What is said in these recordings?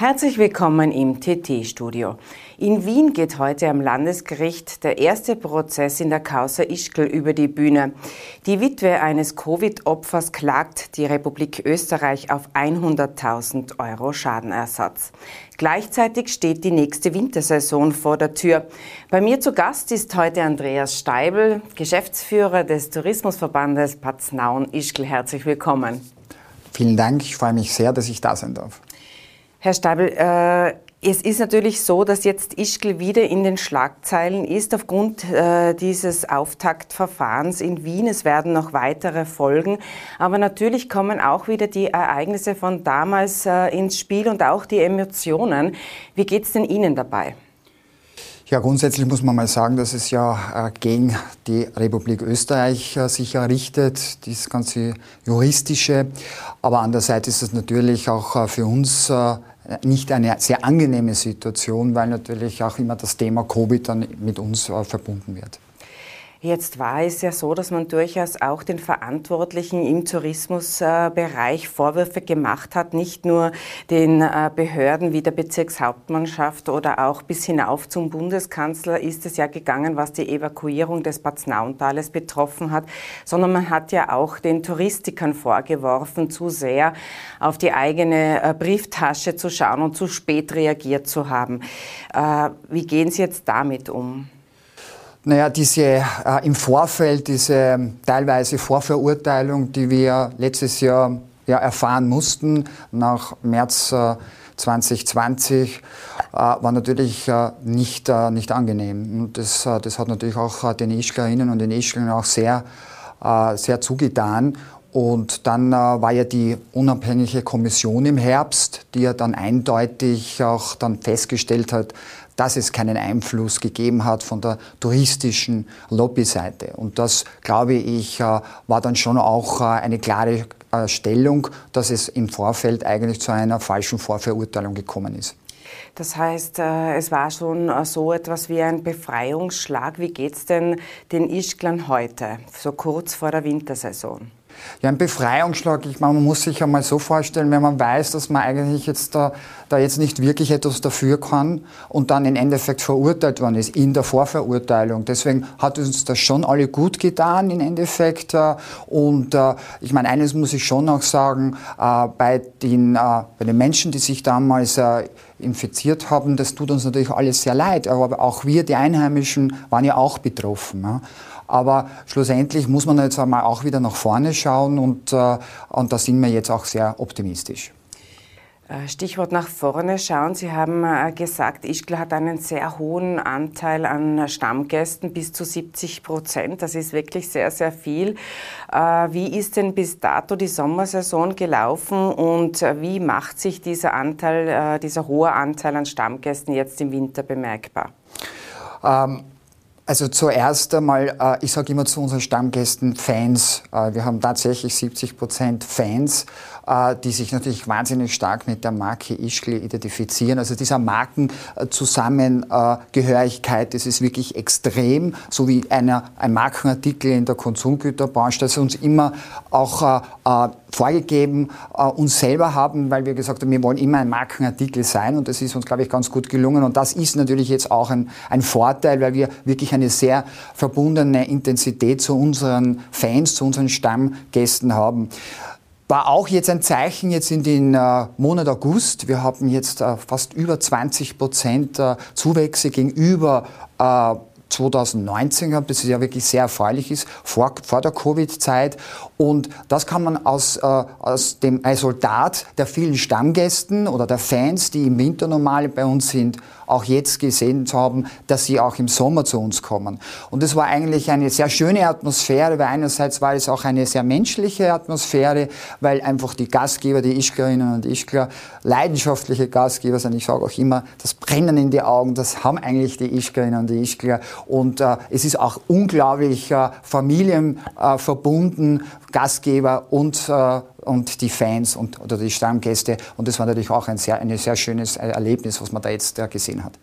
Herzlich willkommen im TT-Studio. In Wien geht heute am Landesgericht der erste Prozess in der Causa Ischgl über die Bühne. Die Witwe eines Covid-Opfers klagt die Republik Österreich auf 100.000 Euro Schadenersatz. Gleichzeitig steht die nächste Wintersaison vor der Tür. Bei mir zu Gast ist heute Andreas Steibel, Geschäftsführer des Tourismusverbandes Paznaun-Ischgl. Herzlich willkommen. Vielen Dank. Ich freue mich sehr, dass ich da sein darf. Herr Steibel, äh, es ist natürlich so, dass jetzt Ischgl wieder in den Schlagzeilen ist aufgrund äh, dieses Auftaktverfahrens in Wien. Es werden noch weitere folgen. Aber natürlich kommen auch wieder die Ereignisse von damals äh, ins Spiel und auch die Emotionen. Wie geht es denn Ihnen dabei? Ja, grundsätzlich muss man mal sagen, dass es ja äh, gegen die Republik Österreich äh, sich errichtet, dieses ganze juristische. Aber andererseits ist es natürlich auch äh, für uns nicht eine sehr angenehme Situation, weil natürlich auch immer das Thema Covid dann mit uns äh, verbunden wird. Jetzt war es ja so, dass man durchaus auch den Verantwortlichen im Tourismusbereich Vorwürfe gemacht hat, nicht nur den äh, Behörden wie der Bezirkshauptmannschaft oder auch bis hinauf zum Bundeskanzler ist es ja gegangen, was die Evakuierung des Bad Snauntales betroffen hat, sondern man hat ja auch den Touristikern vorgeworfen, zu sehr auf die eigene äh, Brieftasche zu schauen und zu spät reagiert zu haben. Äh, wie gehen Sie jetzt damit um? Naja, diese äh, im Vorfeld, diese teilweise Vorverurteilung, die wir letztes Jahr ja, erfahren mussten, nach März äh, 2020, äh, war natürlich äh, nicht, äh, nicht angenehm. Und das, äh, das hat natürlich auch den Ischglerinnen und den Ischglern auch sehr, sehr zugetan. Und dann war ja die unabhängige Kommission im Herbst, die ja dann eindeutig auch dann festgestellt hat, dass es keinen Einfluss gegeben hat von der touristischen Lobbyseite. Und das, glaube ich, äh, war dann schon auch äh, eine klare äh, Stellung, dass es im Vorfeld eigentlich zu einer falschen Vorverurteilung gekommen ist. Das heißt, es war schon so etwas wie ein Befreiungsschlag. Wie geht es denn den Ischglern heute, so kurz vor der Wintersaison? Ja, ein Befreiungsschlag. Ich meine, man muss sich einmal so vorstellen, wenn man weiß, dass man eigentlich jetzt da, da jetzt nicht wirklich etwas dafür kann und dann im Endeffekt verurteilt worden ist in der Vorverurteilung. Deswegen hat uns das schon alle gut getan im Endeffekt. Äh, und äh, ich meine, eines muss ich schon auch sagen, äh, bei den, bei den Menschen, die sich damals infiziert haben, das tut uns natürlich alles sehr leid. Aber auch wir, die Einheimischen, waren ja auch betroffen. Aber schlussendlich muss man jetzt einmal auch wieder nach vorne schauen und, äh, und da sind wir jetzt auch sehr optimistisch. Äh, Stichwort nach vorne schauen. Sie haben äh, gesagt, Ischgl hat einen sehr hohen Anteil an Stammgästen, bis zu 70 Prozent. Das ist wirklich sehr, sehr viel. Wie ist denn bis dato die Sommersaison gelaufen und wie macht sich dieser Anteil, dieser hohe Anteil an Stammgästen jetzt im Winter bemerkbar? Ähm also zuerst einmal, äh, ich sage immer zu unseren Stammgästen Fans. Äh, wir haben tatsächlich 70 Prozent Fans, äh, die sich natürlich wahnsinnig stark mit der Marke Ischgl identifizieren. Also dieser Markenzusammengehörigkeit, das ist wirklich extrem, so wie einer, ein Markenartikel in der Konsumgüterbranche, das uns immer auch vorgegeben, uns selber haben, weil wir gesagt haben, wir wollen immer ein Markenartikel sein und das ist uns, glaube ich, ganz gut gelungen. Und das ist natürlich jetzt auch ein, ein Vorteil, weil wir wirklich ein eine sehr verbundene Intensität zu unseren Fans, zu unseren Stammgästen haben war auch jetzt ein Zeichen jetzt in den äh, Monat August. Wir haben jetzt äh, fast über 20 Prozent äh, Zuwächse gegenüber äh, 2019 gehabt, das ist ja wirklich sehr erfreulich ist, vor, vor der Covid-Zeit. Und das kann man aus, äh, aus dem Resultat der vielen Stammgästen oder der Fans, die im Winter normal bei uns sind, auch jetzt gesehen zu haben, dass sie auch im Sommer zu uns kommen. Und es war eigentlich eine sehr schöne Atmosphäre, weil einerseits war es auch eine sehr menschliche Atmosphäre, weil einfach die Gastgeber, die Ischglerinnen und Ischgler, leidenschaftliche Gastgeber sind. Ich sage auch immer, das Brennen in die Augen, das haben eigentlich die Ischglerinnen und die Ischgler. Und äh, es ist auch unglaublich äh, familienverbunden, äh, Gastgeber und, äh, und die Fans und, oder die Stammgäste. Und das war natürlich auch ein sehr, ein sehr schönes Erlebnis, was man da jetzt äh, gesehen hat.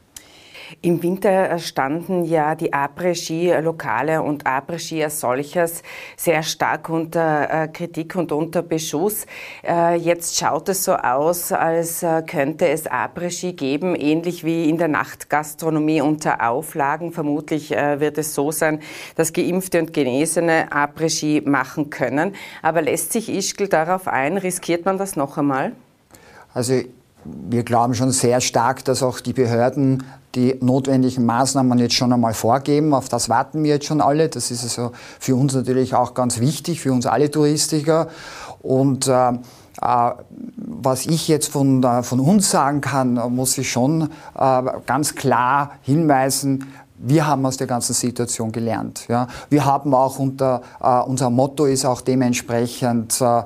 Im Winter standen ja die Après-Ski-Lokale und Après-Ski als solches sehr stark unter äh, Kritik und unter Beschuss. Äh, jetzt schaut es so aus, als äh, könnte es Après-Ski geben, ähnlich wie in der Nachtgastronomie unter Auflagen. Vermutlich wird es so sein, dass Geimpfte und Genesene Après-Ski machen können. Aber lässt sich Ischgl darauf ein? Riskiert man das noch einmal? Also wir glauben schon sehr stark, dass auch die Behörden die notwendigen Maßnahmen jetzt schon einmal vorgeben. Auf das warten wir jetzt schon alle. Das ist also für uns natürlich auch ganz wichtig, für uns alle Touristiker. Und äh, äh, was ich jetzt von, äh, von uns sagen kann, muss ich schon äh, ganz klar hinweisen, wir haben aus der ganzen Situation gelernt. Ja. Wir haben auch unter, äh, unser Motto ist auch dementsprechend, äh, äh,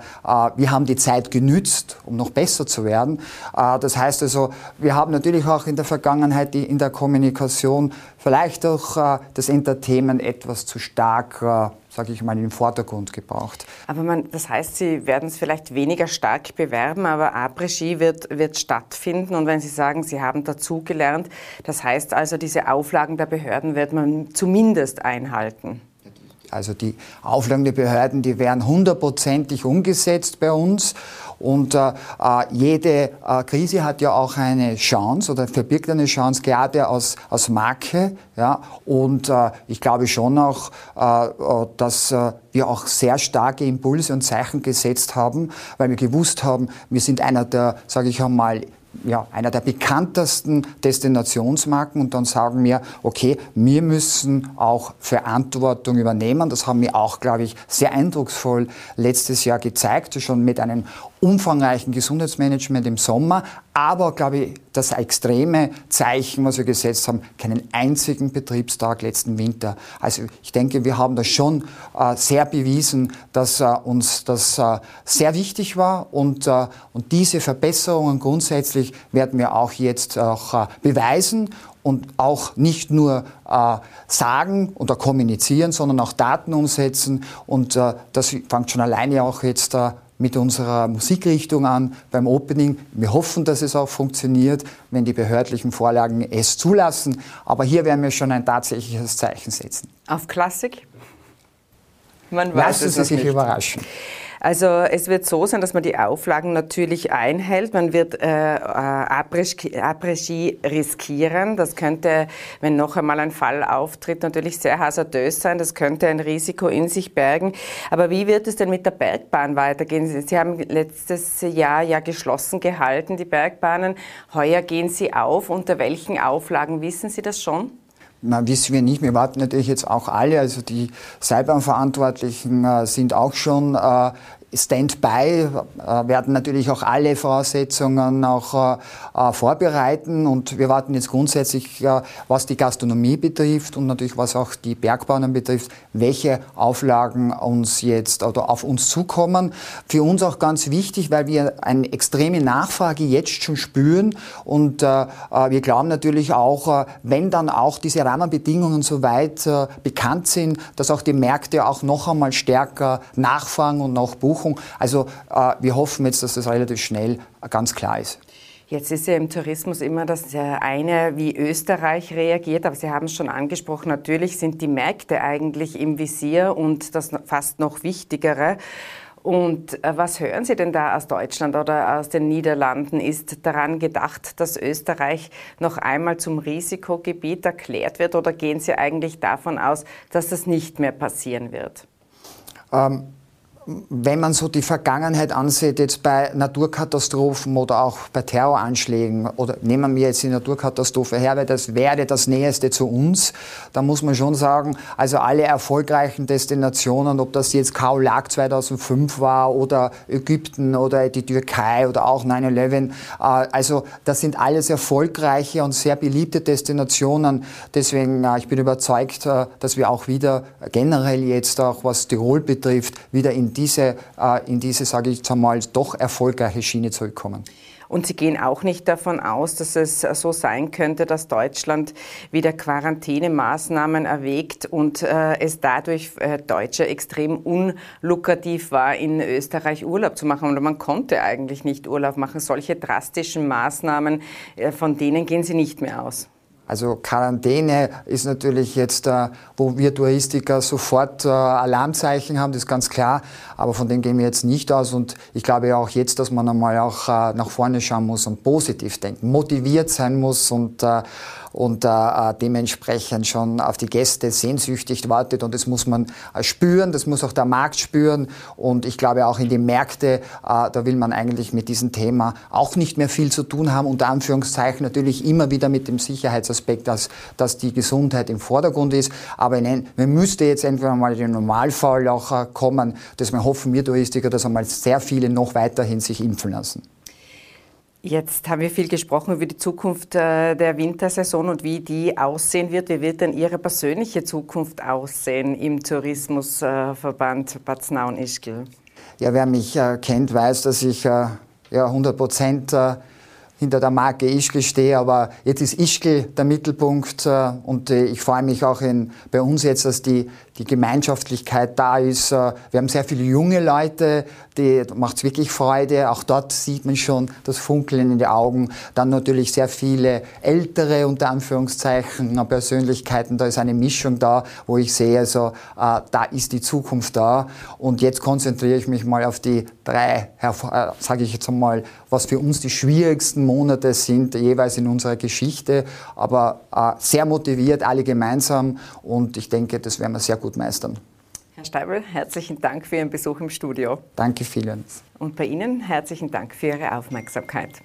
wir haben die Zeit genützt, um noch besser zu werden. Äh, das heißt also, wir haben natürlich auch in der Vergangenheit die, in der Kommunikation vielleicht auch äh, das Entertainment etwas zu stark äh, sage ich mal, in den Vordergrund gebracht. Aber man, das heißt, Sie werden es vielleicht weniger stark bewerben, aber Après-Ski wird, wird stattfinden. Und wenn Sie sagen, Sie haben dazugelernt, das heißt also, diese Auflagen der Behörden wird man zumindest einhalten. Also die Auflagen der Behörden, die werden hundertprozentig umgesetzt bei uns. Und äh, äh, jede äh, Krise hat ja auch eine Chance oder verbirgt eine Chance, gerade aus, aus Marke. Ja? Und äh, ich glaube schon auch, äh, äh, dass wir auch sehr starke Impulse und Zeichen gesetzt haben, weil wir gewusst haben, wir sind einer der, sage ich einmal, ja, einer der bekanntesten Destinationsmarken und dann sagen wir, okay, wir müssen auch Verantwortung übernehmen. Das haben wir auch, glaube ich, sehr eindrucksvoll letztes Jahr gezeigt, schon mit einem umfangreichen Gesundheitsmanagement im Sommer, aber, glaube ich, das extreme Zeichen, was wir gesetzt haben, keinen einzigen Betriebstag letzten Winter. Also ich denke, wir haben das schon äh, sehr bewiesen, dass äh, uns das äh, sehr wichtig war und, und diese Verbesserungen grundsätzlich werden wir auch jetzt auch beweisen und auch nicht nur äh, sagen oder kommunizieren, sondern auch Daten umsetzen. Und äh, das fängt schon alleine auch jetzt äh, mit unserer Musikrichtung an beim Opening. Wir hoffen, dass es auch funktioniert, wenn die behördlichen Vorlagen es zulassen. Aber hier werden wir schon ein tatsächliches Zeichen setzen. Auf Klassik? Man weiß Lassen Sie sich nicht. überraschen. Also es wird so sein, dass man die Auflagen natürlich einhält. Man wird äh, Après-Ski riskieren. Das könnte, wenn noch einmal ein Fall auftritt, natürlich sehr hasardös sein. Das könnte ein Risiko in sich bergen. Aber wie wird es denn mit der Bergbahn weitergehen? Sie haben letztes Jahr ja geschlossen gehalten, die Bergbahnen. Heuer gehen sie auf. Unter welchen Auflagen wissen Sie das schon? Na, wissen wir nicht. Wir warten natürlich jetzt auch alle. Also die Seilbahnverantwortlichen äh, sind auch schon äh, Standby äh, werden natürlich auch alle Voraussetzungen auch äh, äh, vorbereiten und wir warten jetzt grundsätzlich, was die Gastronomie betrifft und natürlich was auch die Bergbahnen betrifft, welche Auflagen uns jetzt oder auf uns zukommen. Für uns auch ganz wichtig, weil wir eine extreme Nachfrage jetzt schon spüren und wir glauben natürlich auch, wenn dann auch diese Rahmenbedingungen soweit bekannt sind, dass auch die Märkte auch noch einmal stärker nachfragen und noch buchen Buchung. Also äh, wir hoffen jetzt, dass das relativ schnell ganz klar ist. Jetzt ist ja im Tourismus immer das eine, wie Österreich reagiert, aber Sie haben es schon angesprochen, natürlich sind die Märkte eigentlich im Visier und das fast noch Wichtigere. Und äh, was hören Sie denn da aus Deutschland oder aus den Niederlanden? Ist daran gedacht, dass Österreich noch einmal zum Risikogebiet erklärt wird oder gehen Sie eigentlich davon aus, dass das nicht mehr passieren wird? Ähm wenn man so die Vergangenheit ansieht, jetzt bei Naturkatastrophen oder auch bei Terroranschlägen, oder nehmen wir jetzt die Naturkatastrophe her, weil das wäre das Näheste zu uns, da muss man schon sagen, also alle erfolgreichen Destinationen, ob das jetzt Kaolak 2005 war oder Ägypten oder die Türkei oder auch 9-11, äh, also das sind alles erfolgreiche und sehr beliebte Destinationen. Deswegen, ich bin überzeugt, äh, dass wir auch wieder generell jetzt auch, was Tirol betrifft, wieder in diese, äh, in diese sage ich jetzt einmal, doch erfolgreiche Schiene zurückkommen. Und Sie gehen auch nicht davon aus, dass es so sein könnte, dass Deutschland wieder Quarantänemaßnahmen erwägt und äh, es dadurch äh, Deutsche extrem unlukrativ war, in Österreich Urlaub zu machen. Und man konnte eigentlich nicht Urlaub machen. Solche drastischen Maßnahmen, äh, von denen gehen Sie nicht mehr aus. Also Quarantäne ist natürlich jetzt, äh, wo wir Touristiker sofort äh, Alarmzeichen haben, das ist ganz klar. Aber von dem gehen wir jetzt nicht aus. Und ich glaube ja auch jetzt, dass man einmal auch äh, nach vorne schauen muss und positiv denken, motiviert sein muss und und äh, dementsprechend schon auf die Gäste sehnsüchtig wartet. Und das muss man äh, spüren, das muss auch der Markt spüren. Und ich glaube auch in die Märkte, äh, da will man eigentlich mit diesem Thema auch nicht mehr viel zu tun haben. Unter Anführungszeichen natürlich immer wieder mit dem Sicherheitsaspekt, dass, dass die Gesundheit im Vordergrund ist. Aber nein, man müsste jetzt entweder mal den Normalfall auch äh, kommen. Deswegen hoffen wir Touristiker, dass einmal sehr viele noch weiterhin sich impfen lassen. Jetzt haben wir viel gesprochen über die Zukunft äh, der Wintersaison und wie die aussehen wird. Wie wird denn Ihre persönliche Zukunft aussehen im Tourismusverband Bad Snaun-Ischgl? Ja, wer mich äh, kennt, weiß, dass ich äh, ja, 100 Prozent hinter der Marke Ischgl stehe, aber jetzt ist Ischgl der Mittelpunkt und ich freue mich auch in, bei uns jetzt, dass die die Gemeinschaftlichkeit da ist. Äh, wir haben sehr viele junge Leute, die macht es wirklich Freude. Auch dort sieht man schon das Funkeln in den Augen. Dann natürlich sehr viele ältere, unter Anführungszeichen, Persönlichkeiten. Da ist eine Mischung da, wo ich sehe, also, äh, da ist die Zukunft da. Und jetzt konzentriere ich mich mal auf die drei, äh, sage ich jetzt einmal, was für uns die schwierigsten Monate sind, jeweils in unserer Geschichte. Aber äh, sehr motiviert, alle gemeinsam. Und ich denke, das werden wir sehr gut meistern. Herr Steibel, herzlichen Dank für Ihren Besuch im Studio. Danke vielen. Und bei Ihnen herzlichen Dank für Ihre Aufmerksamkeit.